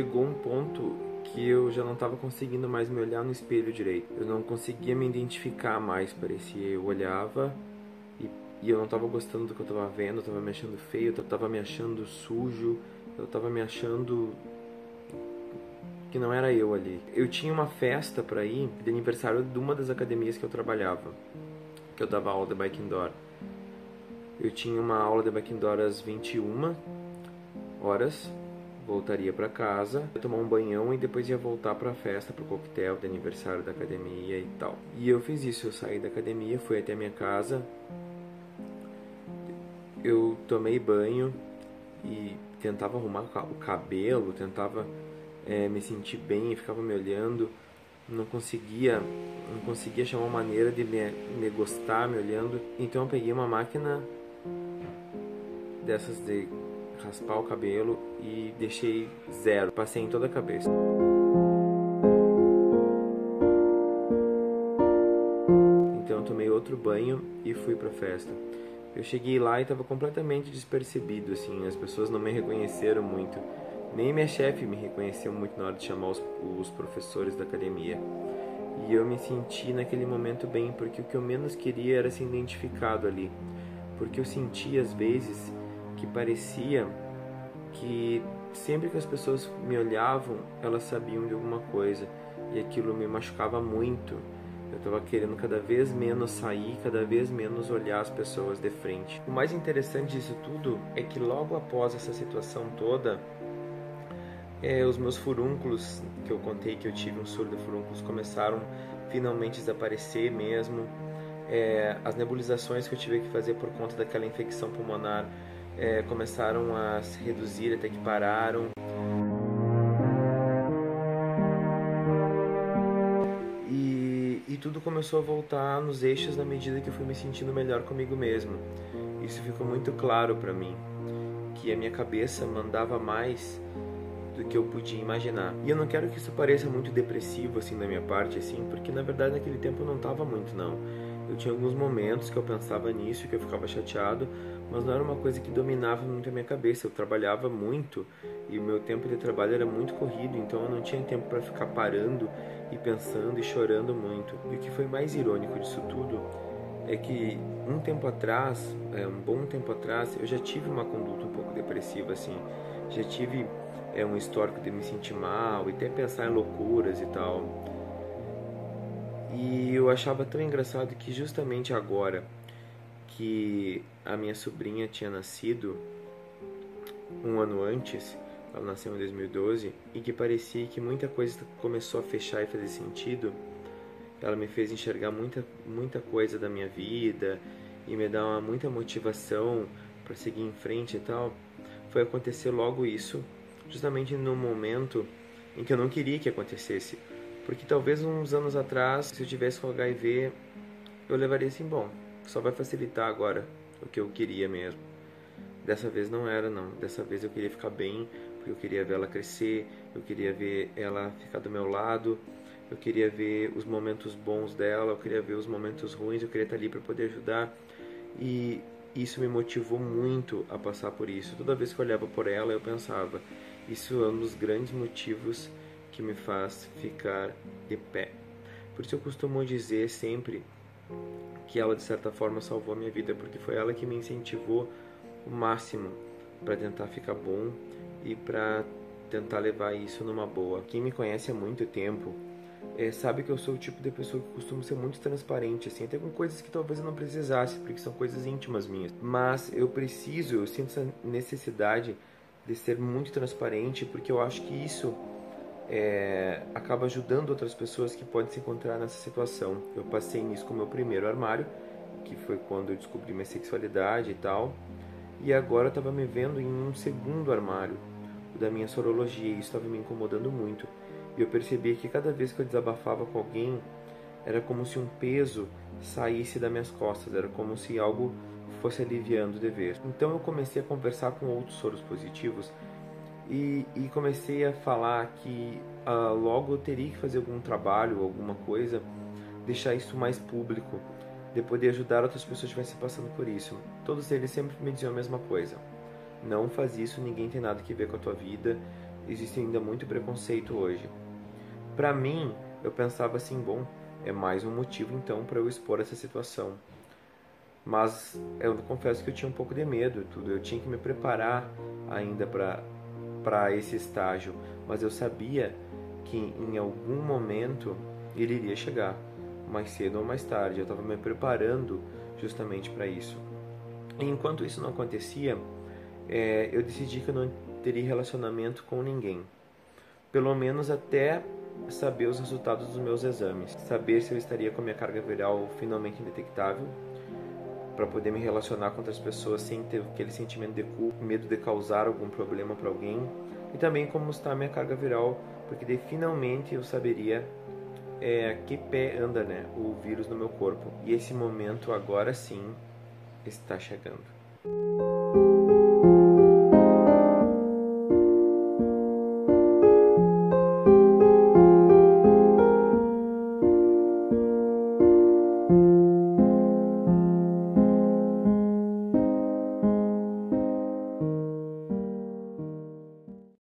chegou um ponto que eu já não estava conseguindo mais me olhar no espelho direito. Eu não conseguia me identificar mais, parecia. Eu olhava e, e eu não estava gostando do que eu estava vendo, eu estava me achando feio, eu estava me achando sujo, eu estava me achando que não era eu ali. Eu tinha uma festa para ir de aniversário de uma das academias que eu trabalhava, que eu dava aula de bike indoor. Eu tinha uma aula de bike indoor às 21 horas voltaria para casa, ia tomar um banhão e depois ia voltar para a festa, para o coquetel de aniversário da academia e tal. E eu fiz isso, eu saí da academia, fui até minha casa, eu tomei banho e tentava arrumar o cabelo, tentava é, me sentir bem, ficava me olhando, não conseguia, não conseguia achar uma maneira de me, me gostar me olhando. Então eu peguei uma máquina dessas de raspar o cabelo e deixei zero, passei em toda a cabeça. Então eu tomei outro banho e fui pra festa. Eu cheguei lá e estava completamente despercebido, assim, as pessoas não me reconheceram muito. Nem minha chefe me reconheceu muito na hora de chamar os, os professores da academia. E eu me senti naquele momento bem, porque o que eu menos queria era ser identificado ali. Porque eu sentia às vezes que parecia que sempre que as pessoas me olhavam, elas sabiam de alguma coisa e aquilo me machucava muito. Eu estava querendo cada vez menos sair, cada vez menos olhar as pessoas de frente. O mais interessante disso tudo é que logo após essa situação toda, é, os meus furúnculos, que eu contei que eu tive um surdo de furúnculos, começaram finalmente a desaparecer mesmo. É, as nebulizações que eu tive que fazer por conta daquela infecção pulmonar é, começaram a se reduzir até que pararam. E, e tudo começou a voltar nos eixos na medida que eu fui me sentindo melhor comigo mesmo. Isso ficou muito claro para mim, que a minha cabeça mandava mais do que eu podia imaginar. E eu não quero que isso pareça muito depressivo assim da minha parte assim, porque na verdade naquele tempo eu não estava muito não. Eu tinha alguns momentos que eu pensava nisso, que eu ficava chateado, mas não era uma coisa que dominava muito a minha cabeça. Eu trabalhava muito e o meu tempo de trabalho era muito corrido, então eu não tinha tempo para ficar parando e pensando e chorando muito. E o que foi mais irônico disso tudo é que um tempo atrás, é, um bom tempo atrás, eu já tive uma conduta um pouco depressiva assim, já tive é um histórico de me sentir mal e até pensar em loucuras e tal. E eu achava tão engraçado que justamente agora que a minha sobrinha tinha nascido um ano antes, ela nasceu em 2012, e que parecia que muita coisa começou a fechar e fazer sentido. Ela me fez enxergar muita, muita coisa da minha vida e me dar uma, muita motivação para seguir em frente e tal. Foi acontecer logo isso, justamente no momento em que eu não queria que acontecesse. Porque talvez uns anos atrás, se eu tivesse com HIV, eu levaria assim, bom, só vai facilitar agora o que eu queria mesmo. Dessa vez não era, não. Dessa vez eu queria ficar bem, porque eu queria ver ela crescer, eu queria ver ela ficar do meu lado, eu queria ver os momentos bons dela, eu queria ver os momentos ruins, eu queria estar ali para poder ajudar. E isso me motivou muito a passar por isso. Toda vez que eu olhava por ela, eu pensava: isso é um dos grandes motivos que me faz ficar de pé. Por isso eu costumo dizer sempre que ela de certa forma salvou a minha vida, porque foi ela que me incentivou o máximo para tentar ficar bom e para tentar levar isso numa boa. Quem me conhece há muito tempo é, sabe que eu sou o tipo de pessoa que costumo ser muito transparente, assim, até com coisas que talvez eu não precisasse, porque são coisas íntimas minhas. Mas eu preciso, eu sinto essa necessidade de ser muito transparente, porque eu acho que isso é, acaba ajudando outras pessoas que podem se encontrar nessa situação. Eu passei nisso com o meu primeiro armário, que foi quando eu descobri minha sexualidade e tal, e agora eu estava me vendo em um segundo armário, o da minha sorologia, e isso estava me incomodando muito. E eu percebi que cada vez que eu desabafava com alguém, era como se um peso saísse das minhas costas, era como se algo fosse aliviando de vez. Então eu comecei a conversar com outros soros positivos e, e comecei a falar que uh, logo eu teria que fazer algum trabalho, alguma coisa, deixar isso mais público, de poder ajudar outras pessoas que estivessem passando por isso. Todos eles sempre me diziam a mesma coisa: não faz isso, ninguém tem nada que ver com a tua vida, existe ainda muito preconceito hoje. Para mim, eu pensava assim, bom, é mais um motivo então para eu expor essa situação. Mas eu confesso que eu tinha um pouco de medo, tudo. Eu tinha que me preparar ainda para para esse estágio, mas eu sabia que em algum momento ele iria chegar, mais cedo ou mais tarde. Eu estava me preparando justamente para isso. E enquanto isso não acontecia, é, eu decidi que eu não teria relacionamento com ninguém, pelo menos até saber os resultados dos meus exames, saber se eu estaria com a minha carga viral finalmente indetectável, para poder me relacionar com outras pessoas sem ter aquele sentimento de culpa, medo de causar algum problema para alguém, e também como está a minha carga viral, porque daí finalmente eu saberia é, que pé anda né, o vírus no meu corpo. E esse momento agora sim está chegando.